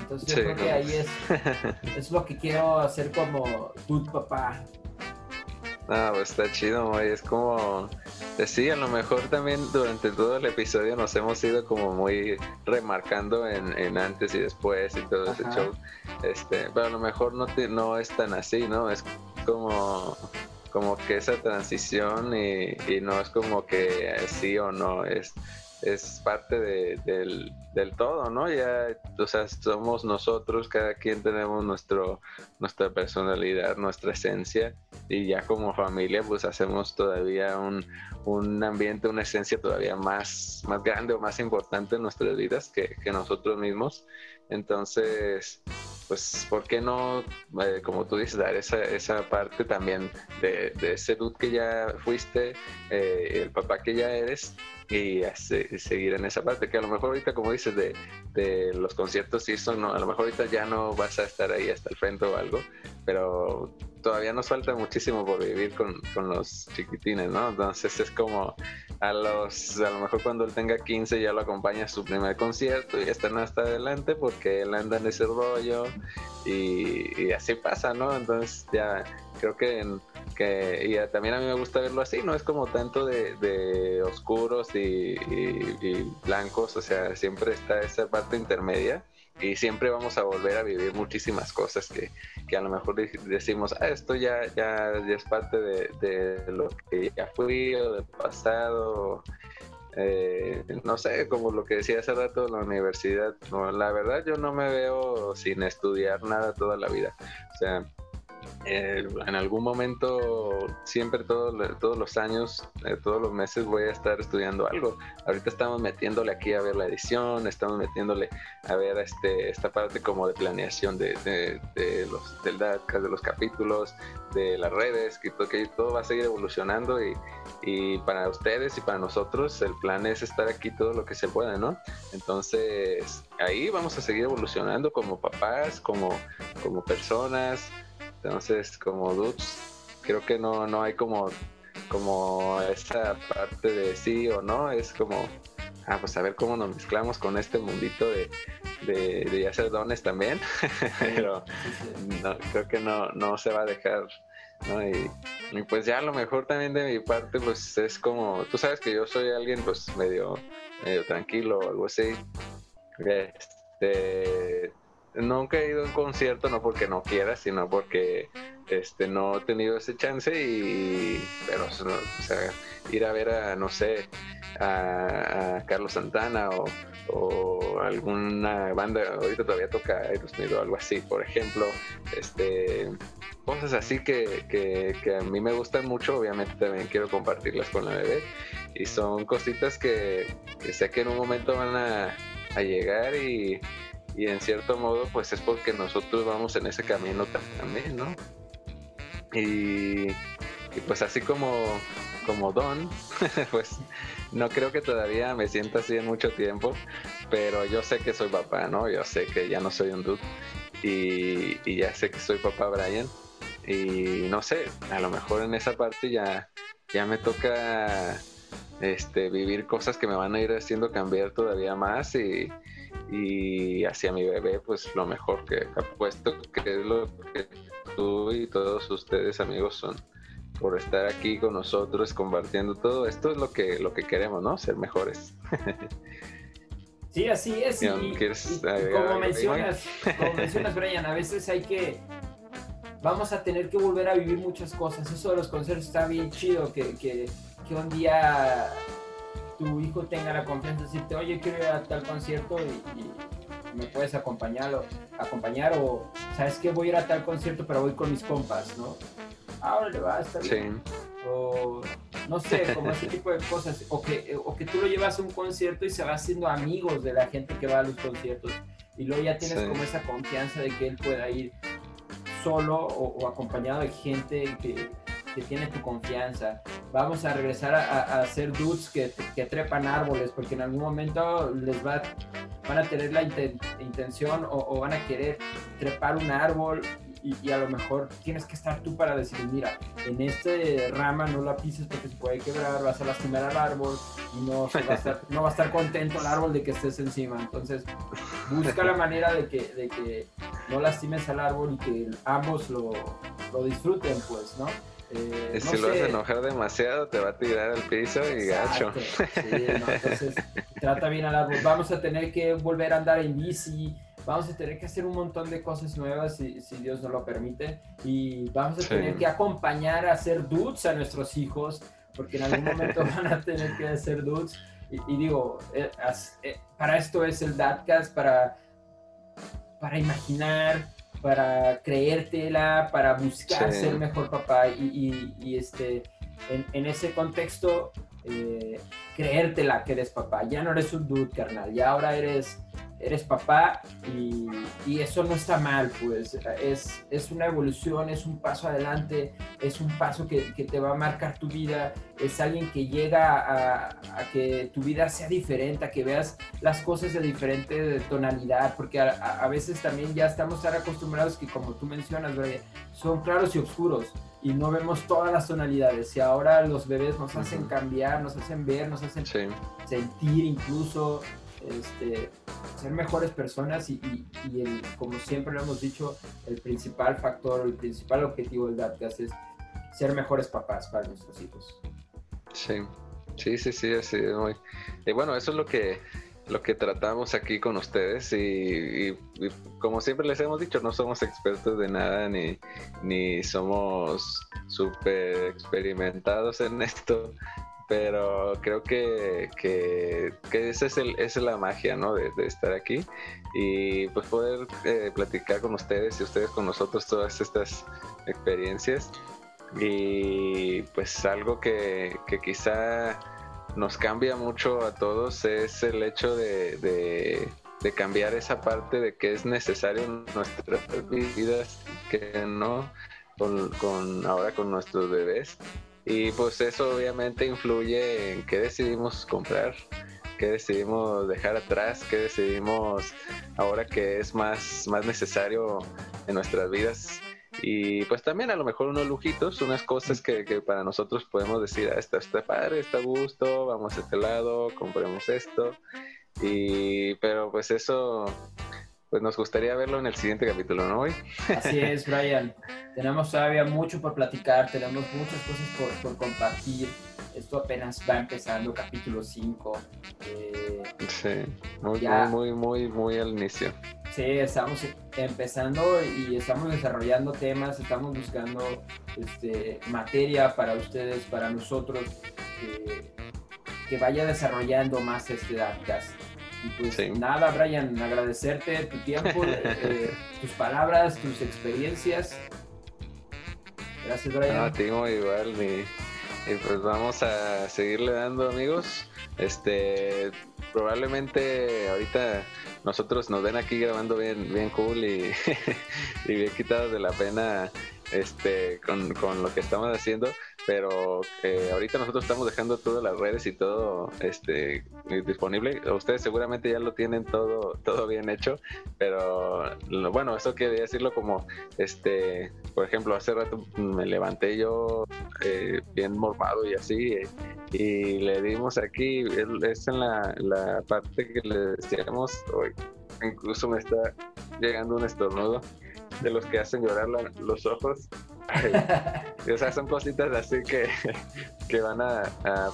Entonces yo creo que ahí es, es lo que quiero hacer como tu papá. No, pues está chido, Es como Sí, a lo mejor también durante todo el episodio nos hemos ido como muy remarcando en, antes y después y todo ese show. Este, pero a lo mejor no, no es tan así, ¿no? Es como, como que esa transición y, y no es como que sí o no, es es parte del, todo, ¿no? Ya, o sea, somos nosotros, cada quien tenemos nuestro, nuestra personalidad, nuestra esencia, y ya como familia, pues hacemos todavía un, un ambiente, una esencia todavía más, más grande o más importante en nuestras vidas que, que nosotros mismos. Entonces, pues, ¿por qué no, eh, como tú dices, dar esa, esa parte también de, de ese dude que ya fuiste, eh, el papá que ya eres, y, seguir en esa parte, que a lo mejor ahorita, como dices, de, de los conciertos, sí son, no, a lo mejor ahorita ya no vas a estar ahí hasta el frente o algo, pero todavía nos falta muchísimo por vivir con, con, los chiquitines, ¿no? Entonces es como a los, a lo mejor cuando él tenga 15 ya lo acompaña a su primer concierto y están hasta adelante porque él anda en ese rollo y, así pasa, ¿no? Entonces ya creo que, que y también a mí me gusta verlo así, no es como tanto de, de oscuros y blancos, o sea, siempre está esa parte intermedia y siempre vamos a volver a vivir muchísimas cosas que, que a lo mejor decimos, ah, esto ya, ya, es parte de, de, lo que ya fui o del pasado. Eh, no sé, como lo que decía hace rato en la universidad, no, la verdad yo no me veo sin estudiar nada toda la vida. O sea, eh, en algún momento, siempre todos los años, eh, todos los meses voy a estar estudiando algo. Ahorita estamos metiéndole aquí a ver la edición, estamos metiéndole a ver este, esta parte como de planeación de, los, del de los capítulos, de las redes, que, que todo va a seguir evolucionando y, y, para ustedes y para nosotros el plan es estar aquí todo lo que se pueda, ¿no? Entonces ahí vamos a seguir evolucionando como papás, como, como personas entonces, como dudes, creo que no, no hay como, como esa parte de sí o no, es como ah, pues a ver cómo nos mezclamos con este mundito de, de, hacer dones también, pero creo que no, no se va a dejar, ¿no? Y, pues ya a lo mejor también de mi parte, pues es como, tú sabes que yo soy alguien pues medio, medio tranquilo o algo así. Este, nunca he ido a un concierto, no porque no quiera, sino porque este no he tenido ese chance y pero o sea, ir a ver a no sé a, Carlos Santana o, alguna banda ahorita todavía toca Aerosmith o algo así por ejemplo este cosas así que, que, a mí me gustan mucho obviamente también quiero compartirlas con la bebé y son cositas que, sé que en un momento van a, a llegar y y en cierto modo pues es porque nosotros vamos en ese camino también, ¿no? Y, pues así como, como Don, pues no creo que todavía me sienta así en mucho tiempo, pero yo sé que soy papá, ¿no? Yo sé que ya no soy un dude y, y ya sé que soy papá Brian y no sé, a lo mejor en esa parte ya, ya me toca este, vivir cosas que me van a ir haciendo cambiar todavía más y, y hacia mi bebé pues lo mejor que apuesto que es lo que tú y todos ustedes amigos son por estar aquí con nosotros compartiendo todo. Esto es lo que lo que queremos no ser mejores. Sí así es y, como mencionas como mencionas Brian a veces hay que vamos a tener que volver a vivir muchas cosas. Eso de los conciertos está bien chido que, que, que un día tu hijo tenga la confianza de decirte, oye, quiero ir a tal concierto y, me puedes acompañar o, acompañar o, ¿sabes qué? Voy a ir a tal concierto, pero voy con mis compas, ¿no? Ahora le va a estar bien. O, no sé, como ese tipo de cosas. O que, o que tú lo llevas a un concierto y se va haciendo amigos de la gente que va a los conciertos. Y luego ya tienes como esa confianza de que él pueda ir solo o, o acompañado de gente que, que tiene tu confianza. Vamos a regresar a, hacer dudes que, que, trepan árboles, porque en algún momento les va, van a tener la intención o, van a querer trepar un árbol y, a lo mejor tienes que estar tú para decir, mira, en este rama no la pises porque se puede quebrar, vas a lastimar al árbol y no, va, a estar, no va a estar contento el árbol de que estés encima. Entonces, busca la manera de que, de que no lastimes al árbol y que ambos lo, lo disfruten, pues, ¿no? Eh, si lo vas a enojar demasiado, te va a tirar al piso y gacho. entonces, trata bien al árbol. Vamos a tener que volver a andar en bici. Vamos a tener que hacer un montón de cosas nuevas si, si Dios nos lo permite. Y vamos a tener que acompañar a hacer dudes a nuestros hijos, porque en algún momento van a tener que hacer dudes. Y, digo, eh, eh, para esto es el Dadcast, para, para imaginar, para creértela, para buscar ser mejor papá y, y, este, en, en, ese contexto, eh, creértela que eres papá. Ya no eres un dude, carnal, ya ahora eres eres papá y, eso no está mal, pues es, es, una evolución, es un paso adelante, es un paso que, te va a marcar tu vida, es alguien que llega a, que tu vida sea diferente, a que veas las cosas de diferente tonalidad, porque a, veces también ya estamos tan acostumbrados que como tú mencionas, son claros y oscuros y no vemos todas las tonalidades y ahora los bebés nos hacen cambiar, nos hacen ver, nos hacen sentir incluso este, ser mejores personas y, el, como siempre lo hemos dicho, el principal factor, el principal objetivo del DATCAS es ser mejores papás para nuestros hijos. Sí, sí, sí, sí, así muy... Y bueno, eso es lo que lo que tratamos aquí con ustedes y, como siempre les hemos dicho, no somos expertos de nada ni, ni somos súper experimentados en esto, pero creo que, que, esa es, el, es la magia, ¿no? De, estar aquí y pues poder eh, platicar con ustedes y ustedes con nosotros todas estas experiencias y pues algo que, quizá nos cambia mucho a todos es el hecho de, de, cambiar esa parte de que es necesario en nuestras vidas, que no con, con ahora con nuestros bebés y pues eso obviamente influye en qué decidimos comprar, qué decidimos dejar atrás, qué decidimos ahora que es más, más necesario en nuestras vidas. y pues también a lo mejor unos lujitos, unas cosas que, para nosotros podemos decir, ah, está, está padre, está a gusto, vamos a este lado, compremos esto. Y, pero pues eso, pues nos gustaría verlo en el siguiente capítulo, ¿no, hoy? Así es, Brian. tenemos todavía mucho por platicar, tenemos muchas cosas por, por compartir. Esto apenas va empezando, capítulo 5. Eh, sí, muy, muy, muy, muy al inicio. Sí, estamos empezando y estamos desarrollando temas, estamos buscando este, materia para ustedes, para nosotros, que vaya desarrollando más este podcast. Y pues nada, Brian, agradecerte tu tiempo, eh, tus palabras, tus experiencias. Gracias, Brian. No, Timo, igual, y, pues vamos a seguirle dando, amigos. Este, probablemente ahorita nosotros nos ven aquí grabando bien, bien cool y, y bien quitados de la pena este, con, con lo que estamos haciendo pero eh, ahorita nosotros estamos dejando todas las redes y todo este disponible. Ustedes seguramente ya lo tienen todo todo bien hecho, pero bueno, eso quería decirlo como este, por ejemplo, hace rato me levanté yo eh, bien mormado y así y le dimos aquí es en la, la parte que le decíamos hoy. Incluso me está llegando un estornudo de los que hacen llorar los ojos o sea, son cositas así que, que van a,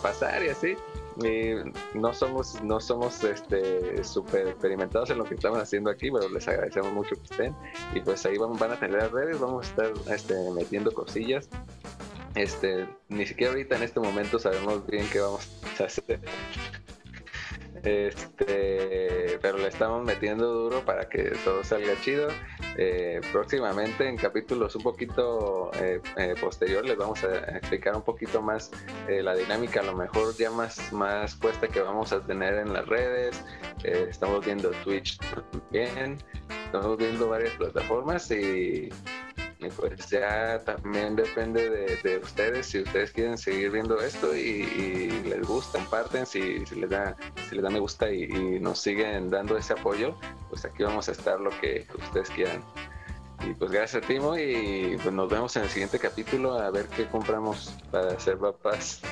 pasar y así. Y no somos, no somos este súper experimentados en lo que estamos haciendo aquí, pero les agradecemos mucho que estén. Y pues ahí van, van a tener las redes, vamos a estar este, metiendo cosillas. Este, ni siquiera ahorita en este momento sabemos bien qué vamos a hacer. Este, pero le estamos metiendo duro para que todo salga chido. Eh, próximamente en capítulos un poquito eh, eh, posterior les vamos a explicar un poquito más la dinámica, a lo mejor ya más, más puesta que vamos a tener en las redes. estamos viendo Twitch también, estamos viendo varias plataformas y pues ya también depende de, ustedes si ustedes quieren seguir viendo esto y, les gusta, comparten, si, si, les da, si les da me gusta y, nos siguen dando ese apoyo, pues aquí vamos a estar lo que ustedes quieran. Y pues gracias a Timo y pues nos vemos en el siguiente capítulo a ver qué compramos para hacer papás.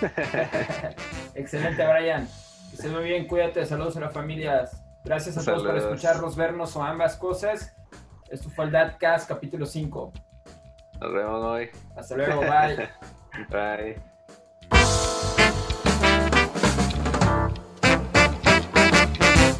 Excelente, Brian. Que estés muy bien, cuídate, saludos a las familias. Gracias a todos por escucharnos, vernos o ambas cosas. Esto fue el Dadcast capítulo 5. Nos vemos hoy. Hasta luego, bye. bye.